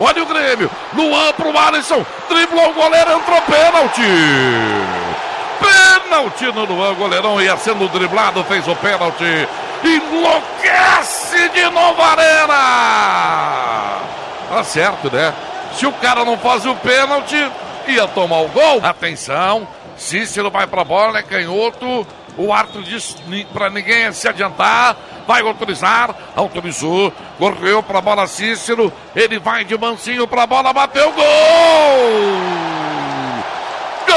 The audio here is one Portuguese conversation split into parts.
Olha o Grêmio. Luan pro Alisson. Driblou o goleiro, entrou pênalti. Pênalti no Luan. Goleirão ia sendo driblado, fez o pênalti. Enlouquece de novo Arena. Tá certo, né? Se o cara não faz o pênalti, ia tomar o gol. Atenção. Cícero vai pra bola, é canhoto. O árbitro diz para ninguém se adiantar. Vai autorizar. Autorizou. Correu para a bola Cícero. Ele vai de mansinho para a bola. Bateu. Gol! Gol!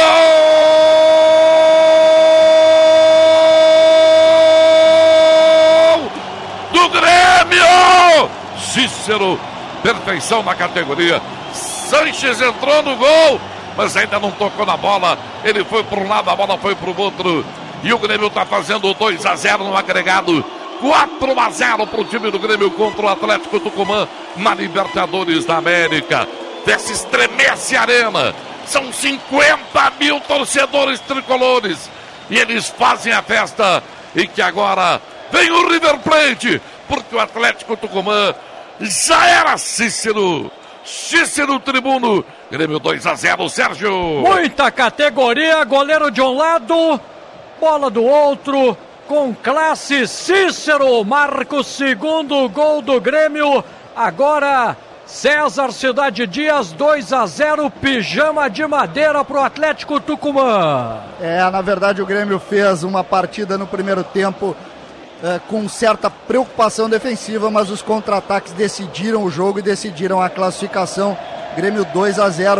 Do Grêmio! Cícero. Perfeição na categoria. Sanches entrou no gol mas ainda não tocou na bola. Ele foi para um lado, a bola foi para o outro. E o Grêmio está fazendo 2 a 0 no agregado. 4 a 0 para o time do Grêmio contra o Atlético Tucumã na Libertadores da América. Desce estremece a arena. São 50 mil torcedores tricolores. E eles fazem a festa. E que agora vem o River Plate. Porque o Atlético Tucumã já era Cícero. Cícero Tribuno. Grêmio 2 a 0, Sérgio. Muita categoria. Goleiro de um lado, bola do outro, com classe Cícero, marca o segundo gol do Grêmio. Agora César Cidade Dias 2 a 0, pijama de madeira para o Atlético Tucumã. É, na verdade o Grêmio fez uma partida no primeiro tempo é, com certa preocupação defensiva, mas os contra-ataques decidiram o jogo e decidiram a classificação. Grêmio 2 a 0.